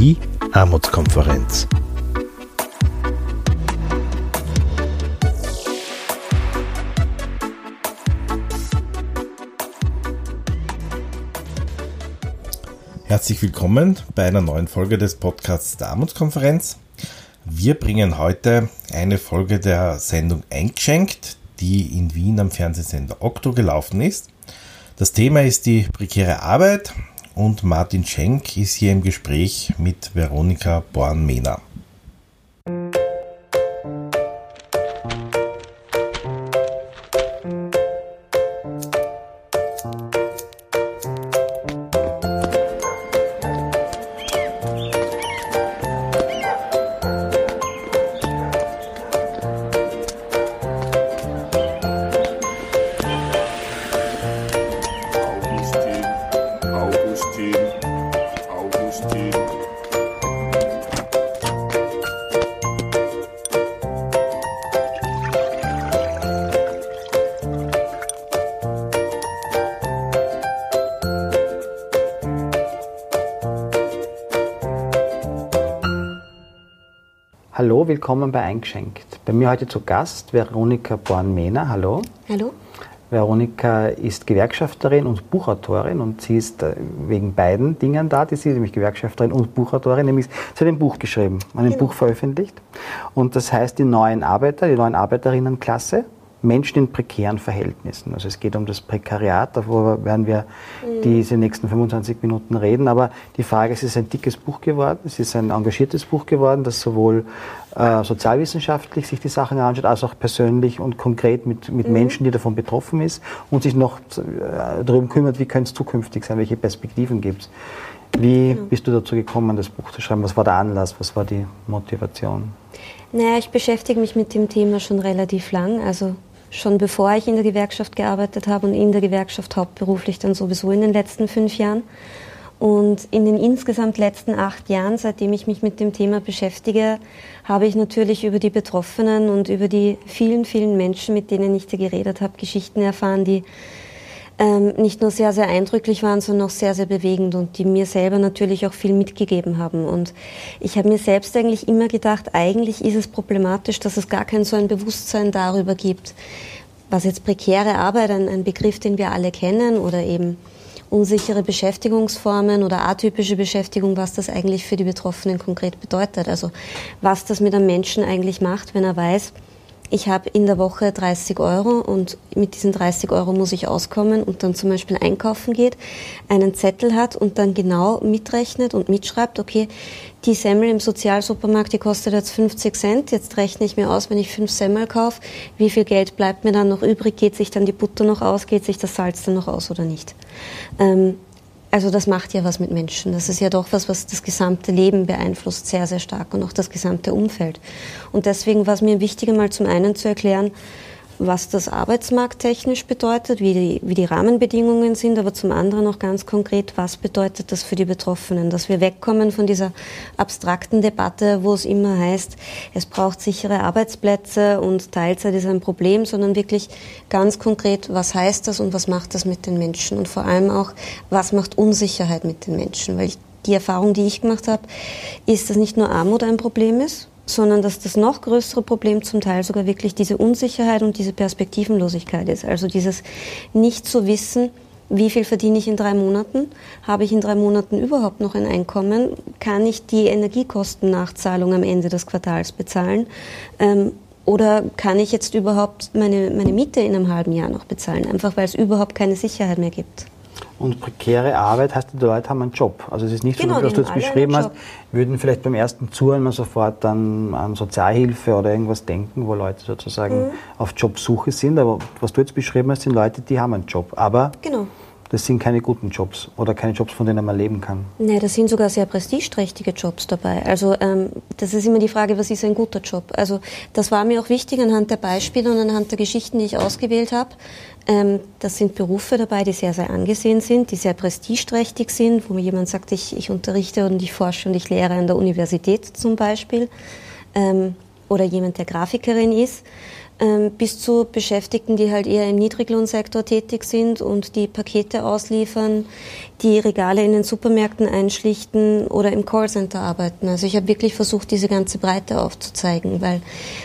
Die Armutskonferenz. Herzlich willkommen bei einer neuen Folge des Podcasts der Armutskonferenz. Wir bringen heute eine Folge der Sendung Eingeschenkt, die in Wien am Fernsehsender Okto gelaufen ist. Das Thema ist die prekäre Arbeit und Martin Schenk ist hier im Gespräch mit Veronika Born-Mehner. Willkommen bei Eingeschenkt. Bei mir heute zu Gast Veronika Born-Mehner. Hallo. Hallo. Veronika ist Gewerkschafterin und Buchautorin und sie ist äh, wegen beiden Dingen da, die sie, nämlich Gewerkschafterin und Buchautorin, nämlich sie hat ein Buch geschrieben, ein genau. Buch veröffentlicht und das heißt die neuen Arbeiter, die neuen Arbeiterinnenklasse Menschen in prekären Verhältnissen. Also es geht um das Prekariat, darüber werden wir mhm. diese nächsten 25 Minuten reden. Aber die Frage ist, es ist ein dickes Buch geworden, es ist ein engagiertes Buch geworden, das sowohl äh, sozialwissenschaftlich sich die Sachen anschaut, als auch persönlich und konkret mit, mit mhm. Menschen, die davon betroffen ist und sich noch äh, darum kümmert, wie könnte es zukünftig sein, welche Perspektiven gibt es. Wie mhm. bist du dazu gekommen, das Buch zu schreiben? Was war der Anlass? Was war die Motivation? Naja, ich beschäftige mich mit dem Thema schon relativ lang. Also schon bevor ich in der Gewerkschaft gearbeitet habe und in der Gewerkschaft hauptberuflich dann sowieso in den letzten fünf Jahren. Und in den insgesamt letzten acht Jahren, seitdem ich mich mit dem Thema beschäftige, habe ich natürlich über die Betroffenen und über die vielen, vielen Menschen, mit denen ich da geredet habe, Geschichten erfahren, die ähm, nicht nur sehr, sehr eindrücklich waren, sondern auch sehr, sehr bewegend und die mir selber natürlich auch viel mitgegeben haben. Und ich habe mir selbst eigentlich immer gedacht, eigentlich ist es problematisch, dass es gar kein so ein Bewusstsein darüber gibt, was jetzt prekäre Arbeit, ein, ein Begriff, den wir alle kennen, oder eben unsichere Beschäftigungsformen oder atypische Beschäftigung, was das eigentlich für die Betroffenen konkret bedeutet. Also was das mit einem Menschen eigentlich macht, wenn er weiß, ich habe in der Woche 30 Euro und mit diesen 30 Euro muss ich auskommen und dann zum Beispiel einkaufen geht, einen Zettel hat und dann genau mitrechnet und mitschreibt, okay, die Semmel im Sozialsupermarkt, die kostet jetzt 50 Cent, jetzt rechne ich mir aus, wenn ich fünf Semmel kaufe, wie viel Geld bleibt mir dann noch übrig, geht sich dann die Butter noch aus, geht sich das Salz dann noch aus oder nicht. Ähm, also das macht ja was mit Menschen. Das ist ja doch was, was das gesamte Leben beeinflusst, sehr, sehr stark und auch das gesamte Umfeld. Und deswegen war es mir wichtig, einmal zum einen zu erklären, was das arbeitsmarkttechnisch bedeutet, wie die, wie die Rahmenbedingungen sind, aber zum anderen auch ganz konkret, was bedeutet das für die Betroffenen, dass wir wegkommen von dieser abstrakten Debatte, wo es immer heißt, es braucht sichere Arbeitsplätze und Teilzeit ist ein Problem, sondern wirklich ganz konkret, was heißt das und was macht das mit den Menschen? Und vor allem auch, was macht Unsicherheit mit den Menschen, weil ich, die Erfahrung, die ich gemacht habe, ist, dass nicht nur Armut ein Problem ist, sondern dass das noch größere Problem zum Teil sogar wirklich diese Unsicherheit und diese Perspektivenlosigkeit ist. Also dieses nicht zu wissen, wie viel verdiene ich in drei Monaten? Habe ich in drei Monaten überhaupt noch ein Einkommen? Kann ich die Energiekostennachzahlung am Ende des Quartals bezahlen? Ähm, oder kann ich jetzt überhaupt meine, meine Miete in einem halben Jahr noch bezahlen? Einfach weil es überhaupt keine Sicherheit mehr gibt. Und prekäre Arbeit heißt, die Leute haben einen Job. Also es ist nicht genau, so, dass du jetzt beschrieben hast, würden vielleicht beim ersten Zuhören mal sofort dann an Sozialhilfe oder irgendwas denken, wo Leute sozusagen mhm. auf Jobsuche sind. Aber was du jetzt beschrieben hast, sind Leute, die haben einen Job. Aber genau das sind keine guten Jobs oder keine Jobs, von denen man leben kann. Nein, das sind sogar sehr prestigeträchtige Jobs dabei. Also ähm, das ist immer die Frage, was ist ein guter Job? Also das war mir auch wichtig anhand der Beispiele und anhand der Geschichten, die ich ausgewählt habe. Ähm, das sind Berufe dabei, die sehr, sehr angesehen sind, die sehr prestigeträchtig sind, wo mir jemand sagt, ich, ich unterrichte und ich forsche und ich lehre an der Universität zum Beispiel. Ähm, oder jemand, der Grafikerin ist. ähm, bis zu Beschäftigten, die halt eher im Niedriglohnsektor tätig sind und die Pakete ausliefern, die Regale in den Supermärkten einschlichten oder im Callcenter arbeiten. Also ich habe wirklich versucht, diese ganze Breite aufzuzeigen, weil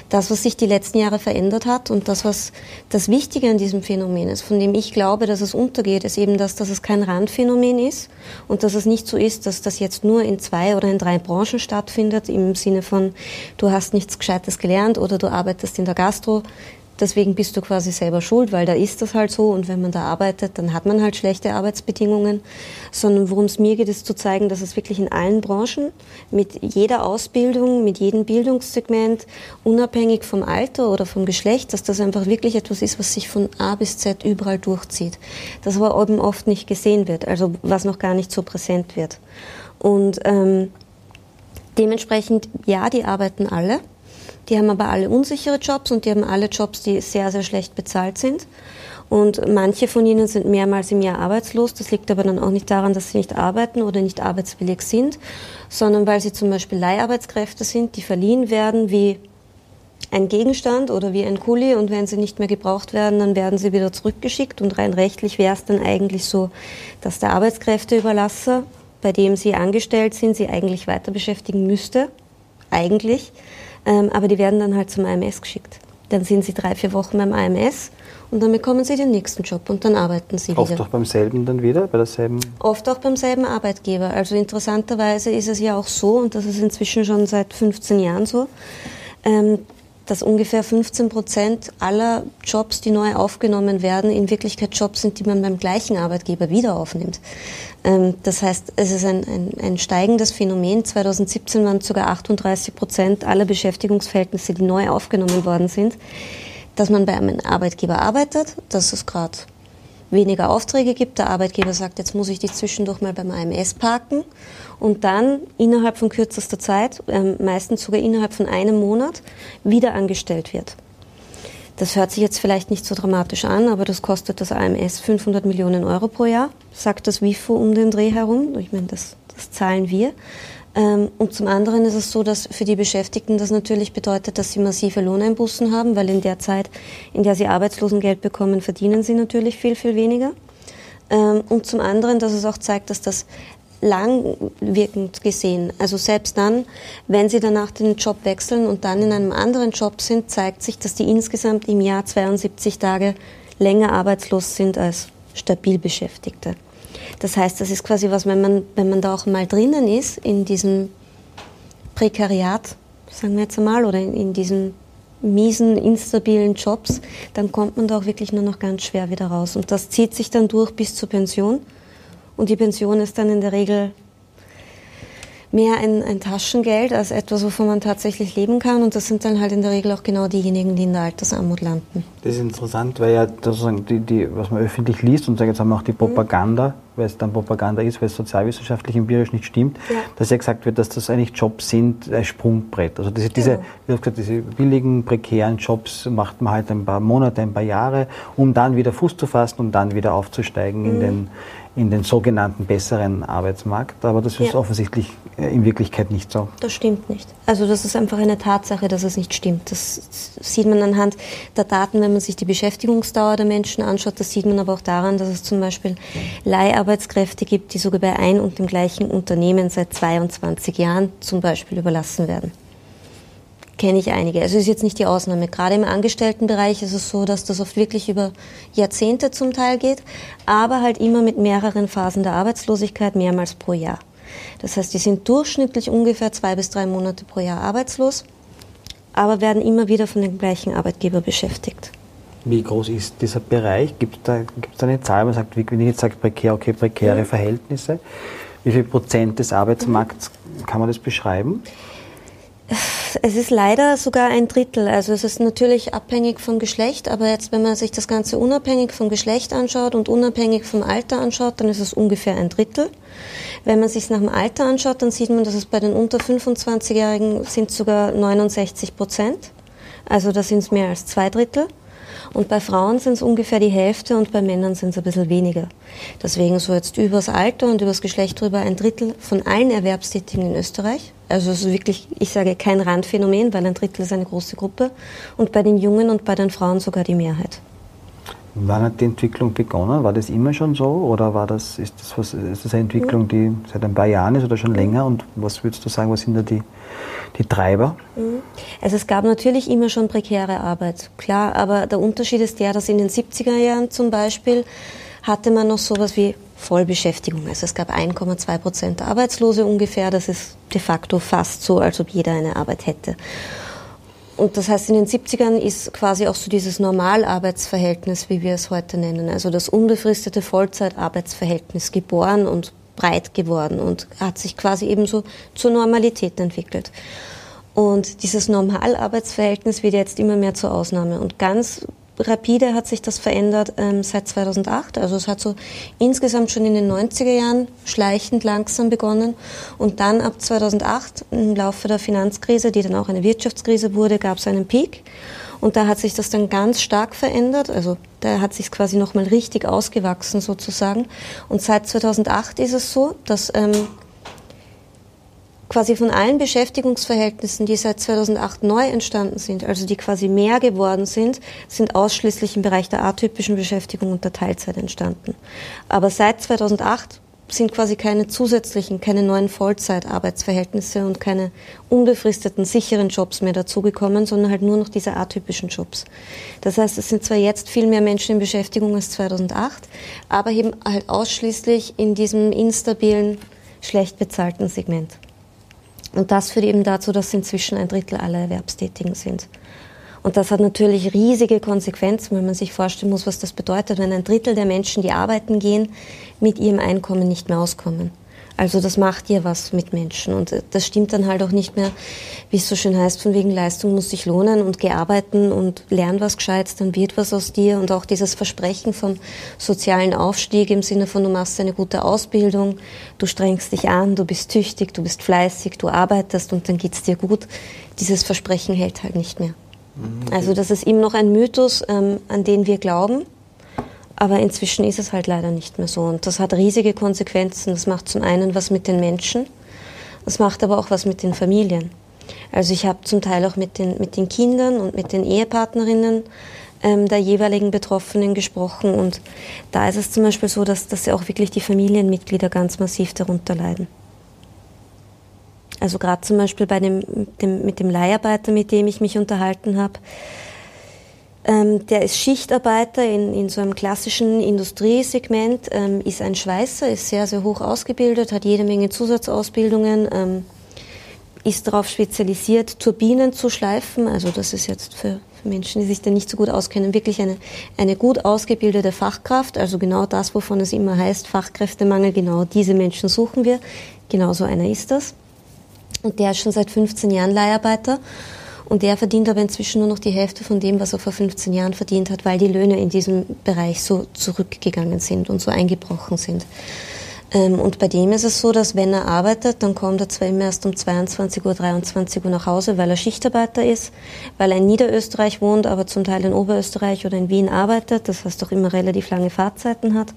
das, was sich die letzten Jahre verändert hat und das, was das Wichtige an diesem Phänomen ist, von dem ich glaube, dass es untergeht, ist eben das, dass es kein Randphänomen ist und dass es nicht so ist, dass das jetzt nur in zwei oder in drei Branchen stattfindet, im Sinne von, du hast nichts Gescheites gelernt oder du arbeitest in der Gastro, Deswegen bist du quasi selber schuld, weil da ist das halt so und wenn man da arbeitet, dann hat man halt schlechte Arbeitsbedingungen. Sondern worum es mir geht, ist zu zeigen, dass es wirklich in allen Branchen, mit jeder Ausbildung, mit jedem Bildungssegment, unabhängig vom Alter oder vom Geschlecht, dass das einfach wirklich etwas ist, was sich von A bis Z überall durchzieht. Das aber eben oft nicht gesehen wird, also was noch gar nicht so präsent wird. Und ähm, dementsprechend, ja, die arbeiten alle die haben aber alle unsichere Jobs und die haben alle Jobs, die sehr, sehr schlecht bezahlt sind. Und manche von ihnen sind mehrmals im Jahr arbeitslos. Das liegt aber dann auch nicht daran, dass sie nicht arbeiten oder nicht arbeitswillig sind, sondern weil sie zum Beispiel Leiharbeitskräfte sind, die verliehen werden wie ein Gegenstand oder wie ein Kuli und wenn sie nicht mehr gebraucht werden, dann werden sie wieder zurückgeschickt und rein rechtlich wäre es dann eigentlich so, dass der Arbeitskräfteüberlasser, bei dem sie angestellt sind, sie eigentlich weiter beschäftigen müsste, eigentlich, ähm, aber die werden dann halt zum AMS geschickt. Dann sind sie drei, vier Wochen beim AMS und dann bekommen sie den nächsten Job und dann arbeiten sie Oft wieder. Oft auch beim selben dann wieder, bei derselben? Oft auch beim selben Arbeitgeber. Also interessanterweise ist es ja auch so, und das ist inzwischen schon seit 15 Jahren so, ähm, dass ungefähr 15 Prozent aller Jobs, die neu aufgenommen werden, in Wirklichkeit Jobs sind, die man beim gleichen Arbeitgeber wieder aufnimmt. Ähm, das heißt, es ist ein, ein, ein steigendes Phänomen. 2017 waren sogar 38 Prozent aller Beschäftigungsverhältnisse, die neu aufgenommen worden sind, dass man bei einem Arbeitgeber arbeitet, dass es gerade weniger Aufträge gibt. Der Arbeitgeber sagt, jetzt muss ich dich zwischendurch mal beim AMS parken und dann innerhalb von kürzester Zeit, ähm, meistens sogar innerhalb von einem Monat, wieder angestellt wird. Das hört sich jetzt vielleicht nicht so dramatisch an, aber das kostet das AMS 500 Millionen Euro pro Jahr, sagt das WIFO um den Dreh herum. Ich meine, das, das zahlen wir. Ähm, und zum anderen ist es so, dass für die Beschäftigten das natürlich bedeutet, dass sie massive Lohneinbußen haben, weil in der Zeit, in der sie Arbeitslosengeld bekommen, verdienen sie natürlich viel, viel weniger. Ähm, und zum anderen, dass es auch zeigt, dass das langwirkend gesehen. Also selbst dann, wenn sie danach den Job wechseln und dann in einem anderen Job sind, zeigt sich, dass die insgesamt im Jahr 72 Tage länger arbeitslos sind als stabil Beschäftigte. Das heißt, das ist quasi was, wenn man, wenn man da auch mal drinnen ist, in diesem Prekariat, sagen wir jetzt einmal, oder in, in diesen miesen, instabilen Jobs, dann kommt man da auch wirklich nur noch ganz schwer wieder raus. Und das zieht sich dann durch bis zur Pension. Und die Pension ist dann in der Regel mehr ein, ein, Taschengeld als etwas, wovon man tatsächlich leben kann. Und das sind dann halt in der Regel auch genau diejenigen, die in der Altersarmut landen. Das ist interessant, weil ja sozusagen die, die, was man öffentlich liest und jetzt haben wir auch die mhm. Propaganda, mhm. weil es dann Propaganda ist, weil es sozialwissenschaftlich empirisch nicht stimmt, ja. dass ja gesagt wird, dass das eigentlich Jobs sind, ein Sprungbrett. Also diese, diese, genau. gesagt, diese billigen, prekären Jobs macht man halt ein paar Monate, ein paar Jahre, um dann wieder Fuß zu fassen, um dann wieder aufzusteigen mhm. in den in den sogenannten besseren Arbeitsmarkt. Aber das ist ja. offensichtlich äh, in Wirklichkeit nicht so. Das stimmt nicht. Also das ist einfach eine Tatsache, dass es nicht stimmt. Das sieht man anhand der Daten, wenn man sich die Beschäftigungsdauer der Menschen anschaut. Das sieht man aber auch daran, dass es zum Beispiel Leiharbeitskräfte gibt, die sogar bei ein und dem gleichen Unternehmen seit 22 Jahren zum Beispiel überlassen werden kenne ich einige. Also ist jetzt nicht die Ausnahme. Gerade im Angestelltenbereich ist es so, dass das oft wirklich über Jahrzehnte zum Teil geht, aber halt immer mit mehreren Phasen der Arbeitslosigkeit, mehrmals pro Jahr. Das heißt, die sind durchschnittlich ungefähr zwei bis drei Monate pro Jahr arbeitslos, aber werden immer wieder von dem gleichen Arbeitgeber beschäftigt. Wie groß ist dieser Bereich? Gibt es da, gibt's da eine Zahl? Man sagt, wenn ich jetzt sage prekär, okay, prekäre. Verhältnisse. Wie viel Prozent des Arbeitsmarkts kann man das beschreiben? Es ist leider sogar ein Drittel. Also es ist natürlich abhängig vom Geschlecht, aber jetzt, wenn man sich das Ganze unabhängig vom Geschlecht anschaut und unabhängig vom Alter anschaut, dann ist es ungefähr ein Drittel. Wenn man sich nach dem Alter anschaut, dann sieht man, dass es bei den unter 25-Jährigen sind sogar 69 Prozent. Also da sind es mehr als zwei Drittel. Und bei Frauen sind es ungefähr die Hälfte und bei Männern sind es ein bisschen weniger. Deswegen so jetzt übers Alter und übers Geschlecht drüber ein Drittel von allen Erwerbstätigen in Österreich. Also es ist wirklich, ich sage kein Randphänomen, weil ein Drittel ist eine große Gruppe. Und bei den Jungen und bei den Frauen sogar die Mehrheit. Wann hat die Entwicklung begonnen? War das immer schon so oder war das, ist, das was, ist das eine Entwicklung, die seit ein paar Jahren ist oder schon länger? Und was würdest du sagen, was sind da die, die Treiber? Mhm. Also es gab natürlich immer schon prekäre Arbeit, klar, aber der Unterschied ist der, dass in den 70er Jahren zum Beispiel hatte man noch sowas wie Vollbeschäftigung. Also es gab 1,2 Prozent Arbeitslose ungefähr. Das ist de facto fast so, als ob jeder eine Arbeit hätte. Und das heißt, in den 70ern ist quasi auch so dieses Normalarbeitsverhältnis, wie wir es heute nennen, also das unbefristete Vollzeitarbeitsverhältnis geboren und breit geworden und hat sich quasi ebenso zur Normalität entwickelt. Und dieses Normalarbeitsverhältnis wird jetzt immer mehr zur Ausnahme. Und ganz rapide hat sich das verändert ähm, seit 2008. Also es hat so insgesamt schon in den 90er Jahren schleichend langsam begonnen. Und dann ab 2008, im Laufe der Finanzkrise, die dann auch eine Wirtschaftskrise wurde, gab es einen Peak. Und da hat sich das dann ganz stark verändert. Also da hat sich quasi nochmal richtig ausgewachsen sozusagen. Und seit 2008 ist es so, dass ähm, quasi von allen Beschäftigungsverhältnissen, die seit 2008 neu entstanden sind, also die quasi mehr geworden sind, sind ausschließlich im Bereich der atypischen Beschäftigung und der Teilzeit entstanden. Aber seit 2008 sind quasi keine zusätzlichen, keine neuen Vollzeitarbeitsverhältnisse und keine unbefristeten, sicheren Jobs mehr dazugekommen, sondern halt nur noch diese atypischen Jobs. Das heißt, es sind zwar jetzt viel mehr Menschen in Beschäftigung als 2008, aber eben halt ausschließlich in diesem instabilen, schlecht bezahlten Segment. Und das führt eben dazu, dass inzwischen ein Drittel aller Erwerbstätigen sind. Und das hat natürlich riesige Konsequenzen, wenn man sich vorstellen muss, was das bedeutet, wenn ein Drittel der Menschen, die arbeiten gehen, mit ihrem Einkommen nicht mehr auskommen. Also das macht ja was mit Menschen. Und das stimmt dann halt auch nicht mehr, wie es so schön heißt, von wegen Leistung muss sich lohnen und gearbeiten und lern was Gescheites, dann wird was aus dir. Und auch dieses Versprechen vom sozialen Aufstieg im Sinne von, du machst eine gute Ausbildung, du strengst dich an, du bist tüchtig, du bist fleißig, du arbeitest und dann geht's dir gut. Dieses Versprechen hält halt nicht mehr. Mhm. Also das ist eben noch ein Mythos, ähm, an den wir glauben aber inzwischen ist es halt leider nicht mehr so. Und das hat riesige Konsequenzen. Das macht zum einen was mit den Menschen, das macht aber auch was mit den Familien. Also ich habe zum Teil auch mit den, mit den Kindern und mit den Ehepartnerinnen ähm, der jeweiligen Betroffenen gesprochen. Und da ist es zum Beispiel so, dass, dass auch wirklich die Familienmitglieder ganz massiv darunter leiden. Also gerade zum Beispiel bei dem, dem, mit dem Leiharbeiter, mit dem ich mich unterhalten habe, ähm, der ist Schichtarbeiter in, in so einem klassischen Industriesegment, ähm, ist ein Schweißer, ist sehr, sehr hoch ausgebildet, hat jede Menge Zusatzausbildungen, ähm, ist darauf spezialisiert, Turbinen zu schleifen. Also das ist jetzt für, für Menschen, die sich da nicht so gut auskennen, wirklich eine, eine gut ausgebildete Fachkraft. Also genau das, wovon es immer heißt, Fachkräftemangel, genau diese Menschen suchen wir. Genauso einer ist das. Und der ist schon seit 15 Jahren Leiharbeiter und der verdient aber inzwischen nur noch die Hälfte von dem, was er vor 15 Jahren verdient hat, weil die Löhne in diesem Bereich so zurückgegangen sind und so eingebrochen sind. Ähm, und bei dem ist es so, dass wenn er arbeitet, dann kommt er zwar immer erst um 22 Uhr, 23 Uhr nach Hause, weil er Schichtarbeiter ist, weil er in Niederösterreich wohnt, aber zum Teil in Oberösterreich oder in Wien arbeitet, das heißt auch immer relativ lange Fahrzeiten hat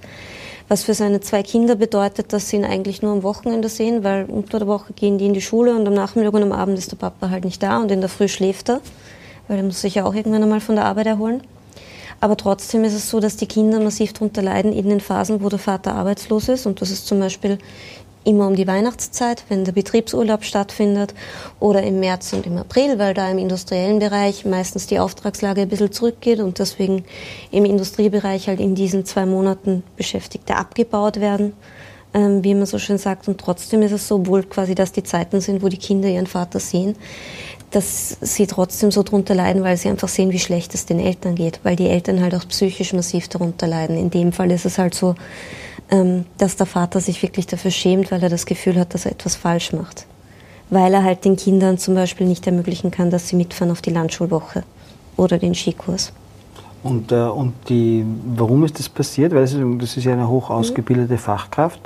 was für seine zwei Kinder bedeutet, dass sie ihn eigentlich nur am Wochenende sehen, weil unter der Woche gehen die in die Schule und am Nachmittag und am Abend ist der Papa halt nicht da und in der Früh schläft er, weil er muss sich ja auch irgendwann einmal von der Arbeit erholen. Aber trotzdem ist es so, dass die Kinder massiv darunter leiden in den Phasen, wo der Vater arbeitslos ist. Und das ist zum Beispiel immer um die Weihnachtszeit, wenn der Betriebsurlaub stattfindet, oder im März und im April, weil da im industriellen Bereich meistens die Auftragslage ein bisschen zurückgeht und deswegen im Industriebereich halt in diesen zwei Monaten Beschäftigte abgebaut werden, ähm, wie man so schön sagt. Und trotzdem ist es so, obwohl quasi das die Zeiten sind, wo die Kinder ihren Vater sehen, dass sie trotzdem so drunter leiden, weil sie einfach sehen, wie schlecht es den Eltern geht, weil die Eltern halt auch psychisch massiv darunter leiden. In dem Fall ist es halt so, dass der Vater sich wirklich dafür schämt, weil er das Gefühl hat, dass er etwas falsch macht. Weil er halt den Kindern zum Beispiel nicht ermöglichen kann, dass sie mitfahren auf die Landschulwoche oder den Skikurs. Und, äh, und die, warum ist das passiert? Weil das ist, das ist ja eine hoch ausgebildete mhm. Fachkraft,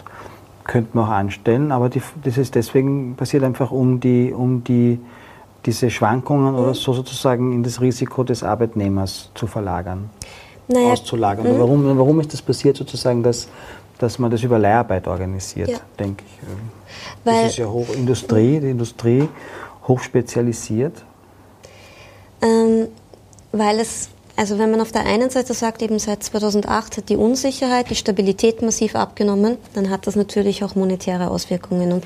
könnte man auch anstellen, aber die, das ist deswegen passiert einfach, um die, um die diese Schwankungen oder so sozusagen in das Risiko des Arbeitnehmers zu verlagern, Naja, auszulagern. mhm. Warum, warum ist das passiert sozusagen, dass, dass man das über Leiharbeit organisiert, Ja. denke ich. Weil- das ist ja Hochindustrie, die Industrie hochspezialisiert. Ähm, weil es, also wenn man auf der einen Seite sagt, eben seit 2008 hat die Unsicherheit, die Stabilität massiv abgenommen, dann hat das natürlich auch monetäre Auswirkungen. Und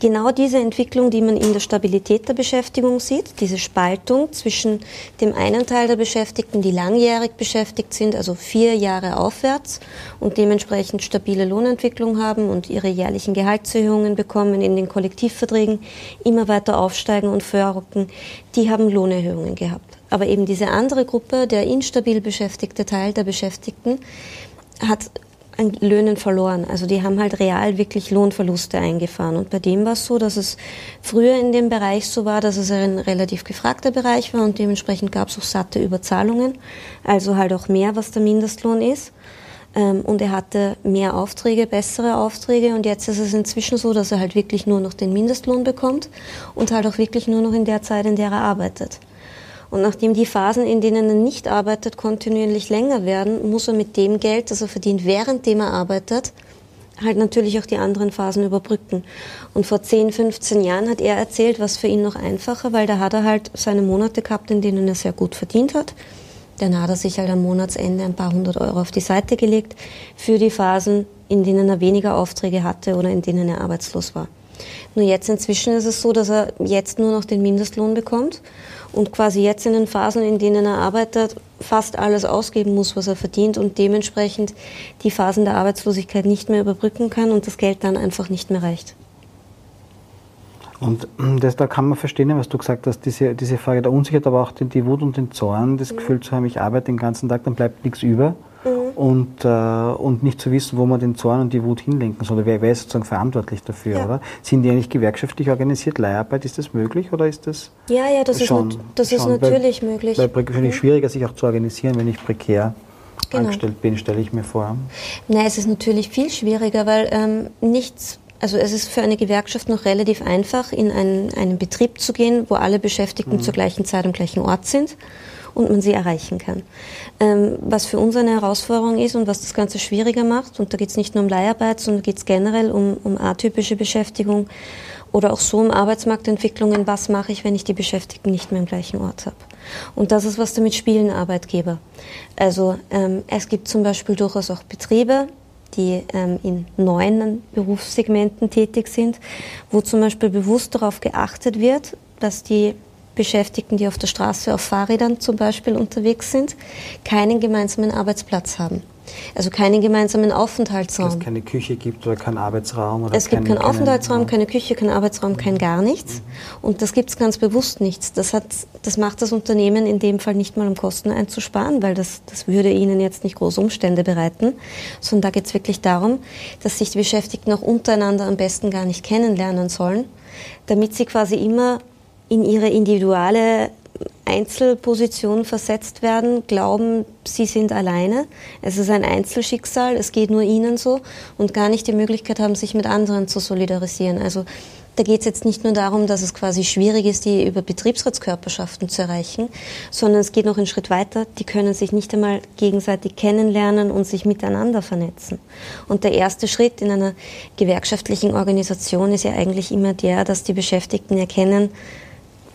genau diese Entwicklung, die man in der Stabilität der Beschäftigung sieht, diese Spaltung zwischen dem einen Teil der Beschäftigten, die langjährig beschäftigt sind, also vier Jahre aufwärts und dementsprechend stabile Lohnentwicklung haben und ihre jährlichen Gehaltserhöhungen bekommen, in den Kollektivverträgen immer weiter aufsteigen und vorrücken, die haben Lohnerhöhungen gehabt. Aber eben diese andere Gruppe, der instabil beschäftigte Teil der Beschäftigten, hat an Löhnen verloren. Also die haben halt real wirklich Lohnverluste eingefahren. Und bei dem war es so, dass es früher in dem Bereich so war, dass es ein relativ gefragter Bereich war und dementsprechend gab es auch satte Überzahlungen, also halt auch mehr, was der Mindestlohn ist. Ähm, Und er hatte mehr Aufträge, bessere Aufträge und jetzt ist es inzwischen so, dass er halt wirklich nur noch den Mindestlohn bekommt und halt auch wirklich nur noch in der Zeit, in der er arbeitet. Und nachdem die Phasen, in denen er nicht arbeitet, kontinuierlich länger werden, muss er mit dem Geld, das er verdient, währenddem er arbeitet, halt natürlich auch die anderen Phasen überbrücken. Und vor 10, 15 Jahren hat er erzählt, was für ihn noch einfacher, weil da hat er halt seine Monate gehabt, in denen er sehr gut verdient hat. Dann hat er sich halt am Monatsende ein paar hundert Euro auf die Seite gelegt für die Phasen, in denen er weniger Aufträge hatte oder in denen er arbeitslos war. Nur jetzt inzwischen ist es so, dass er jetzt nur noch den Mindestlohn bekommt und quasi jetzt in den Phasen, in denen er arbeitet, fast alles ausgeben muss, was er verdient und dementsprechend die Phasen der Arbeitslosigkeit nicht mehr überbrücken kann und das Geld dann einfach nicht mehr reicht. Und das, da kann man verstehen, was du gesagt hast, diese, diese Frage der Unsicherheit, aber auch die, die Wut und den Zorn, das Gefühl zu haben, ich arbeite den ganzen Tag, dann bleibt nichts über. Und, äh, und nicht zu wissen, wo man den Zorn und die Wut hinlenken soll. Wer, wer ist sozusagen verantwortlich dafür, Ja. oder? Sind die eigentlich gewerkschaftlich organisiert? Leiharbeit, ist das möglich oder ist das Ja, ja, das, schon? ist, das ist schon, natürlich möglich. Weil wahrscheinlich schwieriger, sich auch zu organisieren, wenn ich prekär Genau. angestellt bin, stelle ich mir vor. Nein, es ist natürlich viel schwieriger, weil ähm, nichts, also es ist für eine Gewerkschaft noch relativ einfach, in einen, einen Betrieb zu gehen, wo alle Beschäftigten zur gleichen Zeit am gleichen Ort sind und man sie erreichen kann. Ähm, was für uns eine Herausforderung ist und was das Ganze schwieriger macht, und da geht es nicht nur um Leiharbeit, sondern geht es generell um, um atypische Beschäftigung oder auch so um Arbeitsmarktentwicklungen, was mache ich, wenn ich die Beschäftigten nicht mehr am gleichen Ort habe. Und das ist was damit spielen Arbeitgeber. Also ähm, es gibt zum Beispiel durchaus auch Betriebe, die ähm, in neuen Berufssegmenten tätig sind, wo zum Beispiel bewusst darauf geachtet wird, dass die Beschäftigten, die auf der Straße auf Fahrrädern zum Beispiel unterwegs sind, keinen gemeinsamen Arbeitsplatz haben. Also keinen gemeinsamen Dass Aufenthaltsraum. es keine Küche gibt oder keinen Arbeitsraum. Oder Es gibt keinen, keinen Aufenthaltsraum, keine Küche, keinen Arbeitsraum, kein gar nichts. Und das gibt es ganz bewusst nichts. Das, hat, das macht das Unternehmen in dem Fall nicht mal um Kosten einzusparen, weil das, das würde ihnen jetzt nicht große Umstände bereiten, sondern da geht es wirklich darum, dass sich die Beschäftigten auch untereinander am besten gar nicht kennenlernen sollen, damit sie quasi immer in ihre individuelle Einzelposition versetzt werden, glauben, sie sind alleine. Es ist ein Einzelschicksal, es geht nur ihnen so und gar nicht die Möglichkeit haben, sich mit anderen zu solidarisieren. Also da geht es jetzt nicht nur darum, dass es quasi schwierig ist, die über Betriebsratskörperschaften zu erreichen, sondern es geht noch einen Schritt weiter. Die können sich nicht einmal gegenseitig kennenlernen und sich miteinander vernetzen. Und der erste Schritt in einer gewerkschaftlichen Organisation ist ja eigentlich immer der, dass die Beschäftigten erkennen,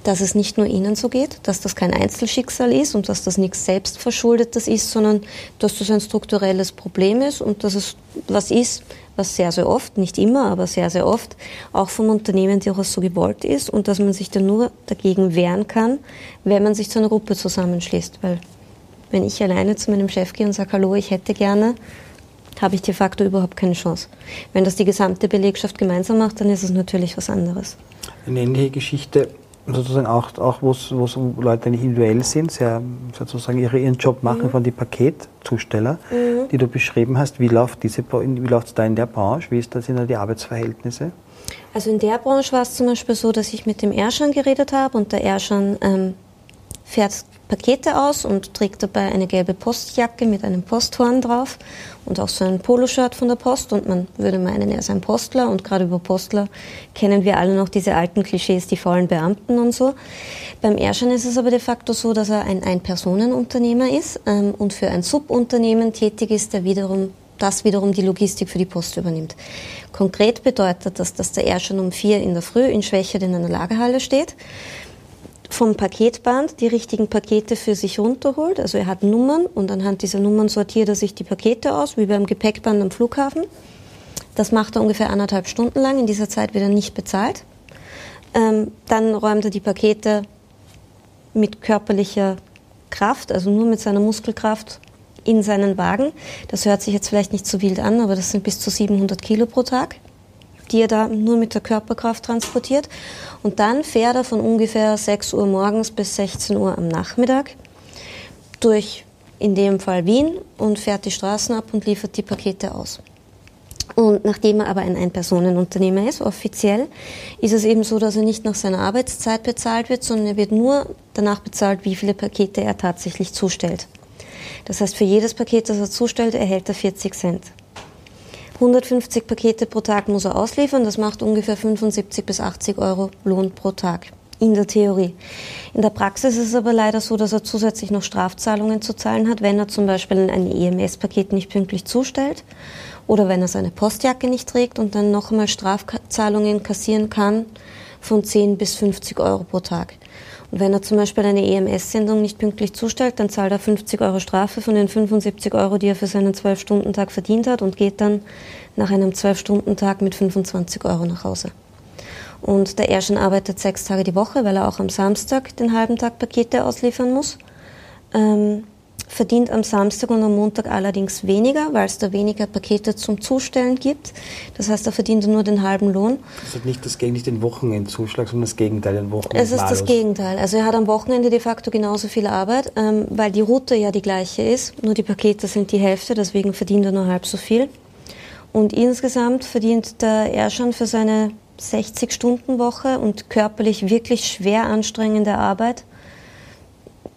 dass es nicht nur ihnen so geht, dass das kein Einzelschicksal ist und dass das nichts Selbstverschuldetes ist, sondern dass das ein strukturelles Problem ist und dass es was ist, was sehr, sehr oft, nicht immer, aber sehr, sehr oft auch vom Unternehmen durchaus so gewollt ist und dass man sich dann nur dagegen wehren kann, wenn man sich zu einer Gruppe zusammenschließt. Weil wenn ich alleine zu meinem Chef gehe und sage, hallo, ich hätte gerne, habe ich de facto überhaupt keine Chance. Wenn das die gesamte Belegschaft gemeinsam macht, dann ist es natürlich was anderes. Eine ähnliche Geschichte, sozusagen auch, auch wo es Leute nicht individuell sind, sehr, sozusagen ihre, ihren Job machen von die Paketzusteller, die du beschrieben hast. Wie läuft diese, wie läuft es da in der Branche? Wie ist das, sind da die Arbeitsverhältnisse? Also in der Branche war es zum Beispiel so, dass ich mit dem Erschan geredet habe und der Erschan ähm, fährt Pakete aus und trägt dabei eine gelbe Postjacke mit einem Posthorn drauf und auch so ein Poloshirt von der Post und man würde meinen, er ist ein Postler und gerade über Postler kennen wir alle noch diese alten Klischees, die faulen Beamten und so. Beim Erschan ist es aber de facto so, dass er ein Ein-Personen-Unternehmer ist ähm, und für ein Subunternehmen tätig ist, der wiederum das wiederum die Logistik für die Post übernimmt. Konkret bedeutet das, dass der Erschan um vier in der Früh in Schwächert in einer Lagerhalle steht vom Paketband die richtigen Pakete für sich runterholt. Also er hat Nummern und anhand dieser Nummern sortiert er sich die Pakete aus, wie beim Gepäckband am Flughafen. Das macht er ungefähr anderthalb Stunden lang. In dieser Zeit wird er nicht bezahlt. Ähm, dann räumt er die Pakete mit körperlicher Kraft, also nur mit seiner Muskelkraft, in seinen Wagen. Das hört sich jetzt vielleicht nicht so wild an, aber das sind bis zu 700 Kilo pro Tag die er da nur mit der Körperkraft transportiert. Und dann fährt er von ungefähr 6 Uhr morgens bis 16 Uhr am Nachmittag durch in dem Fall Wien und fährt die Straßen ab und liefert die Pakete aus. Und nachdem er aber ein Ein-Personen-Unternehmer ist, offiziell, ist es eben so, dass er nicht nach seiner Arbeitszeit bezahlt wird, sondern er wird nur danach bezahlt, wie viele Pakete er tatsächlich zustellt. Das heißt, für jedes Paket, das er zustellt, erhält er 40 Cent. 150 Pakete pro Tag muss er ausliefern. Das macht ungefähr 75 bis 80 Euro Lohn pro Tag. In der Theorie. In der Praxis ist es aber leider so, dass er zusätzlich noch Strafzahlungen zu zahlen hat, wenn er zum Beispiel ein EMS-Paket nicht pünktlich zustellt oder wenn er seine Postjacke nicht trägt und dann noch einmal Strafzahlungen kassieren kann von 10 bis 50 Euro pro Tag. Und wenn er zum Beispiel eine EMS-Sendung nicht pünktlich zustellt, dann zahlt er 50 Euro Strafe von den 75 Euro, die er für seinen 12-Stunden-Tag verdient hat und geht dann nach einem 12-Stunden-Tag mit 25 Euro nach Hause. Und der Erschen arbeitet sechs Tage die Woche, weil er auch am Samstag den halben Tag Pakete ausliefern muss. Ähm, verdient am Samstag und am Montag allerdings weniger, weil es da weniger Pakete zum Zustellen gibt. Das heißt, er verdient nur den halben Lohn. Das ist nicht, das, nicht den Wochenendzuschlag, sondern das Gegenteil, den Wochenend. Es ist das Gegenteil. Also er hat am Wochenende de facto genauso viel Arbeit, ähm, weil die Route ja die gleiche ist, nur die Pakete sind die Hälfte, deswegen verdient er nur halb so viel. Und insgesamt verdient der er schon für seine 60-Stunden-Woche und körperlich wirklich schwer anstrengende Arbeit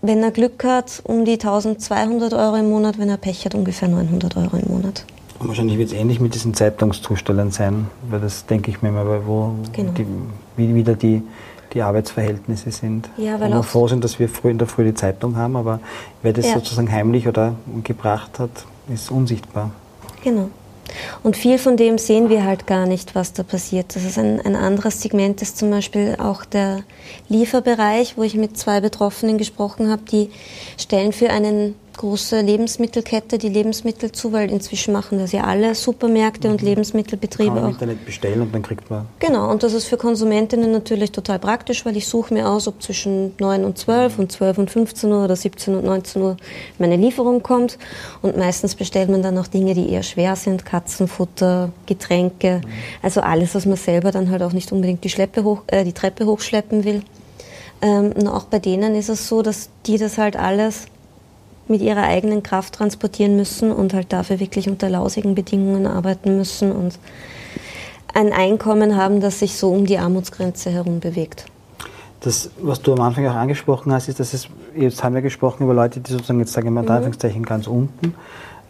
wenn er Glück hat, um die 1200 Euro im Monat, wenn er Pech hat, ungefähr 900 Euro im Monat. Und wahrscheinlich wird es ähnlich mit diesen Zeitungszustellern sein, weil das denke ich mir immer, wo genau. die, wie wieder die, die Arbeitsverhältnisse sind. Ja, weil wo wir froh sind, dass wir früh in der Früh die Zeitung haben, aber wer das ja. sozusagen heimlich oder gebracht hat, ist unsichtbar. Genau. Und viel von dem sehen wir halt gar nicht, was da passiert. Das ist ein, ein anderes Segment, ist zum Beispiel auch der Lieferbereich, wo ich mit zwei Betroffenen gesprochen habe, die stellen für einen große Lebensmittelkette die Lebensmittel zu, weil inzwischen machen das ja alle Supermärkte mhm. und Lebensmittelbetriebe Kann man auch. Internet bestellen und dann kriegt man. Genau, und das ist für Konsumentinnen natürlich total praktisch, weil ich suche mir aus, ob zwischen 9 und 12 und 12 und 15 Uhr oder 17 und 19 Uhr meine Lieferung kommt. Und meistens bestellt man dann auch Dinge, die eher schwer sind, Katzenfutter, Getränke, mhm. also alles, was man selber dann halt auch nicht unbedingt die, Schleppe hoch, äh, die Treppe hochschleppen will. Ähm, und auch bei denen ist es so, dass die das halt alles mit ihrer eigenen Kraft transportieren müssen und halt dafür wirklich unter lausigen Bedingungen arbeiten müssen und ein Einkommen haben, das sich so um die Armutsgrenze herum bewegt. Das, was du am Anfang auch angesprochen hast, ist, dass es, jetzt haben wir gesprochen über Leute, die sozusagen, jetzt sage ich mal in mhm. Anführungszeichen ganz unten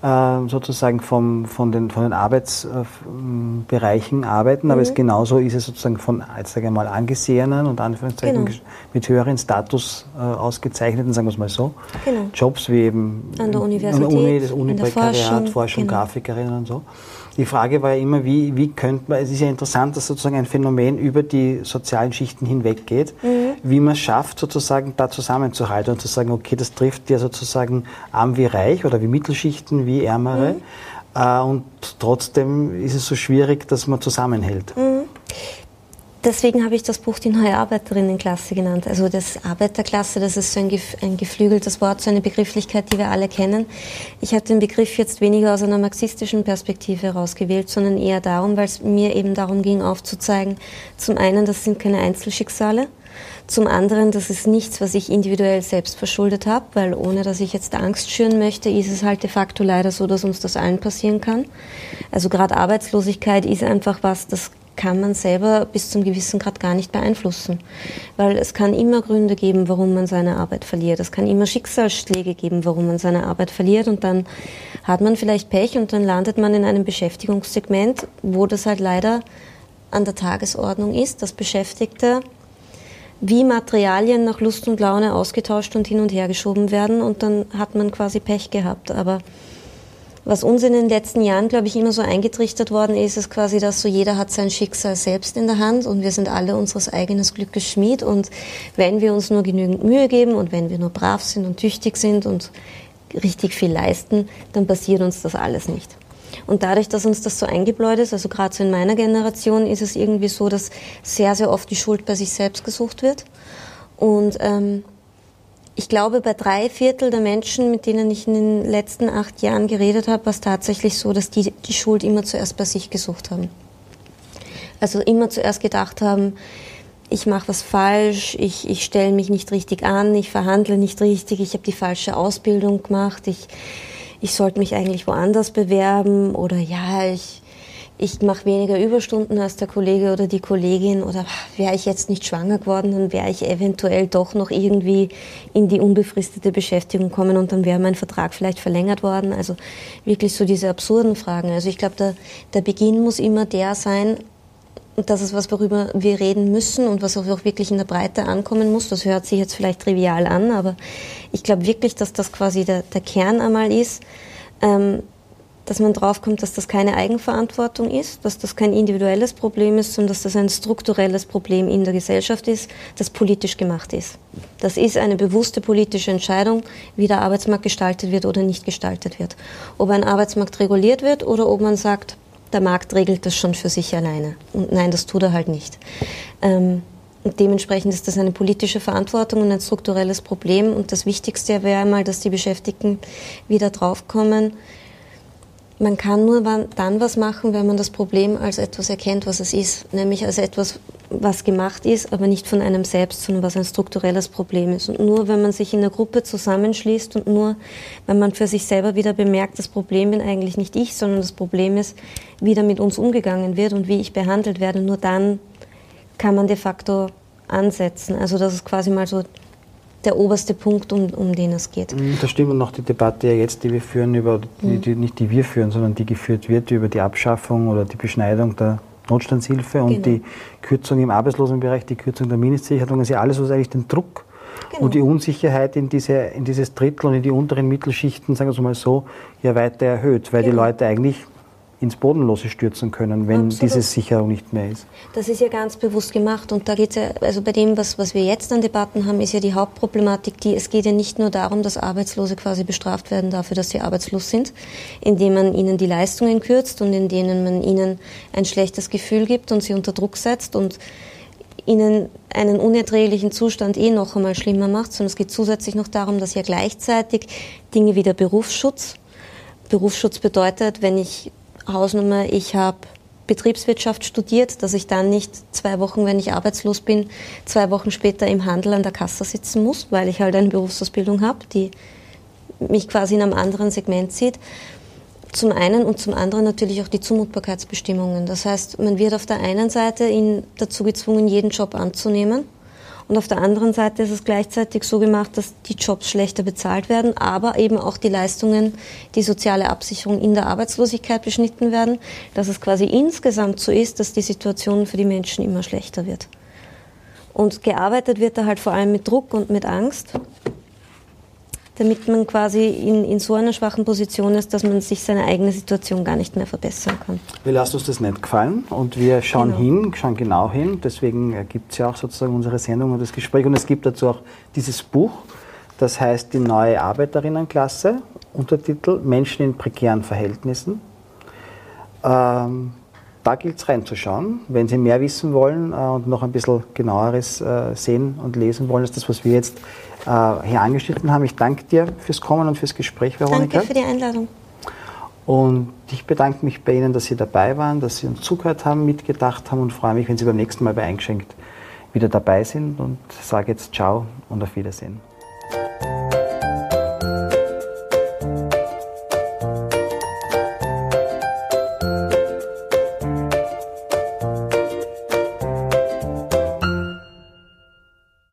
sozusagen vom, von, den, von den Arbeitsbereichen arbeiten, mhm. aber es genauso ist es sozusagen von, jetzt sage ich mal, angesehenen und Anführungszeichen genau. mit höheren Status äh, ausgezeichneten, sagen wir es mal so, genau. Jobs wie eben an der Universität, an der Uni, das Uni-Prekariat, Forschung, Forschung genau. Grafikerinnen und so. Die Frage war ja immer, wie, wie könnte man, es ist ja interessant, dass sozusagen ein Phänomen über die sozialen Schichten hinweggeht, mhm. wie man es schafft, sozusagen da zusammenzuhalten und zu sagen, okay, das trifft ja sozusagen arm wie reich oder wie Mittelschichten, wie ärmere. Mhm. Äh, und trotzdem ist es so schwierig, dass man zusammenhält. Mhm. Deswegen habe ich das Buch die neue Arbeiterinnenklasse genannt. Also das Arbeiterklasse, das ist so ein, ein, geflügeltes Wort, so eine Begrifflichkeit, die wir alle kennen. Ich habe den Begriff jetzt weniger aus einer marxistischen Perspektive herausgewählt, sondern eher darum, weil es mir eben darum ging, aufzuzeigen, zum einen, das sind keine Einzelschicksale, zum anderen, das ist nichts, was ich individuell selbst verschuldet habe, weil ohne dass ich jetzt Angst schüren möchte, ist es halt de facto leider so, dass uns das allen passieren kann. Also gerade Arbeitslosigkeit ist einfach was, das kann man selber bis zum gewissen Grad gar nicht beeinflussen. Weil es kann immer Gründe geben, warum man seine Arbeit verliert. Es kann immer Schicksalsschläge geben, warum man seine Arbeit verliert. Und dann hat man vielleicht Pech und dann landet man in einem Beschäftigungssegment, wo das halt leider an der Tagesordnung ist, dass Beschäftigte wie Materialien nach Lust und Laune ausgetauscht und hin und her geschoben werden und dann hat man quasi Pech gehabt. Aber was uns in den letzten Jahren, glaube ich, immer so eingetrichtert worden ist, ist quasi, dass so jeder hat sein Schicksal selbst in der Hand und wir sind alle unseres eigenen Glückes Schmied und wenn wir uns nur genügend Mühe geben und wenn wir nur brav sind und tüchtig sind und richtig viel leisten, dann passiert uns das alles nicht. Und dadurch, dass uns das so eingebläut ist, also gerade so in meiner Generation, ist es irgendwie so, dass sehr, sehr oft die Schuld bei sich selbst gesucht wird. Und ähm, ich glaube, bei drei Viertel der Menschen, mit denen ich in den letzten acht Jahren geredet habe, war es tatsächlich so, dass die die Schuld immer zuerst bei sich gesucht haben. Also immer zuerst gedacht haben, ich mache was falsch, ich, ich stelle mich nicht richtig an, ich verhandle nicht richtig, ich habe die falsche Ausbildung gemacht, ich, ich sollte mich eigentlich woanders bewerben oder ja, ich, ich mache weniger Überstunden als der Kollege oder die Kollegin oder wäre ich jetzt nicht schwanger geworden, dann wäre ich eventuell doch noch irgendwie in die unbefristete Beschäftigung kommen und dann wäre mein Vertrag vielleicht verlängert worden. Also wirklich so diese absurden Fragen. Also ich glaube, der, der Beginn muss immer der sein, und das ist was, worüber wir reden müssen und was auch wirklich in der Breite ankommen muss. Das hört sich jetzt vielleicht trivial an, aber ich glaube wirklich, dass das quasi der, der Kern einmal ist. Ähm, dass man draufkommt, dass das keine Eigenverantwortung ist, dass das kein individuelles Problem ist, sondern dass das ein strukturelles Problem in der Gesellschaft ist, das politisch gemacht ist. Das ist eine bewusste politische Entscheidung, wie der Arbeitsmarkt gestaltet wird oder nicht gestaltet wird. Ob ein Arbeitsmarkt reguliert wird oder ob man sagt, der Markt regelt das schon für sich alleine. Und nein, das tut er halt nicht. Ähm, und dementsprechend ist das eine politische Verantwortung und ein strukturelles Problem. Und das Wichtigste wäre einmal, dass die Beschäftigten wieder draufkommen, man kann nur dann was machen, wenn man das Problem als etwas erkennt, was es ist, nämlich als etwas, was gemacht ist, aber nicht von einem selbst, sondern was ein strukturelles Problem ist. Und nur wenn man sich in der Gruppe zusammenschließt und nur wenn man für sich selber wieder bemerkt, das Problem bin eigentlich nicht ich, sondern das Problem ist, wie da mit uns umgegangen wird und wie ich behandelt werde, nur dann kann man de facto ansetzen. Also das ist quasi mal so der oberste Punkt, um, um den es geht. Mhm, das stimmt und noch die Debatte jetzt, die wir führen, über die, mhm. die, nicht die wir führen, sondern die geführt wird über die Abschaffung oder die Beschneidung der Notstandshilfe und genau. die Kürzung im Arbeitslosenbereich, die Kürzung der Mindestsicherung, ist ja alles, was eigentlich den Druck genau. und die Unsicherheit in, diese, in dieses Drittel und in die unteren Mittelschichten, sagen wir es mal so, ja weiter erhöht, weil genau. die Leute eigentlich ins Bodenlose stürzen können, wenn Absolut. diese Sicherung nicht mehr ist. Das ist ja ganz bewusst gemacht und da geht es ja, also bei dem, was, was wir jetzt an Debatten haben, ist ja die Hauptproblematik die, es geht ja nicht nur darum, dass Arbeitslose quasi bestraft werden dafür, dass sie arbeitslos sind, indem man ihnen die Leistungen kürzt und in denen man ihnen ein schlechtes Gefühl gibt und sie unter Druck setzt und ihnen einen unerträglichen Zustand eh noch einmal schlimmer macht, sondern es geht zusätzlich noch darum, dass ja gleichzeitig Dinge wie der Berufsschutz Berufsschutz bedeutet, wenn ich Hausnummer, ich habe Betriebswirtschaft studiert, dass ich dann nicht zwei Wochen, wenn ich arbeitslos bin, zwei Wochen später im Handel an der Kasse sitzen muss, weil ich halt eine Berufsausbildung habe, die mich quasi in einem anderen Segment sieht. Zum einen und zum anderen natürlich auch die Zumutbarkeitsbestimmungen. Das heißt, man wird auf der einen Seite dazu gezwungen, jeden Job anzunehmen und auf der anderen Seite ist es gleichzeitig so gemacht, dass die Jobs schlechter bezahlt werden, aber eben auch die Leistungen, die soziale Absicherung in der Arbeitslosigkeit beschnitten werden, dass es quasi insgesamt so ist, dass die Situation für die Menschen immer schlechter wird. Und gearbeitet wird da halt vor allem mit Druck und mit Angst damit man quasi in, in so einer schwachen Position ist, dass man sich seine eigene Situation gar nicht mehr verbessern kann. Wir lassen uns das nicht gefallen und wir schauen genau. hin, schauen genau hin. Deswegen gibt es ja auch sozusagen unsere Sendung und das Gespräch. Und es gibt dazu auch dieses Buch, das heißt Die neue Arbeiterinnenklasse, Untertitel Menschen in prekären Verhältnissen. Ähm, da gilt es reinzuschauen. Wenn Sie mehr wissen wollen äh, und noch ein bisschen genaueres äh, sehen und lesen wollen, als das, was wir jetzt äh, hier angeschnitten haben. Ich danke dir fürs Kommen und fürs Gespräch, Veronika. Danke für die Einladung. Und ich bedanke mich bei Ihnen, dass Sie dabei waren, dass Sie uns zugehört haben, mitgedacht haben und freue mich, wenn Sie beim nächsten Mal bei Eingeschenkt wieder dabei sind und sage jetzt Ciao und auf Wiedersehen.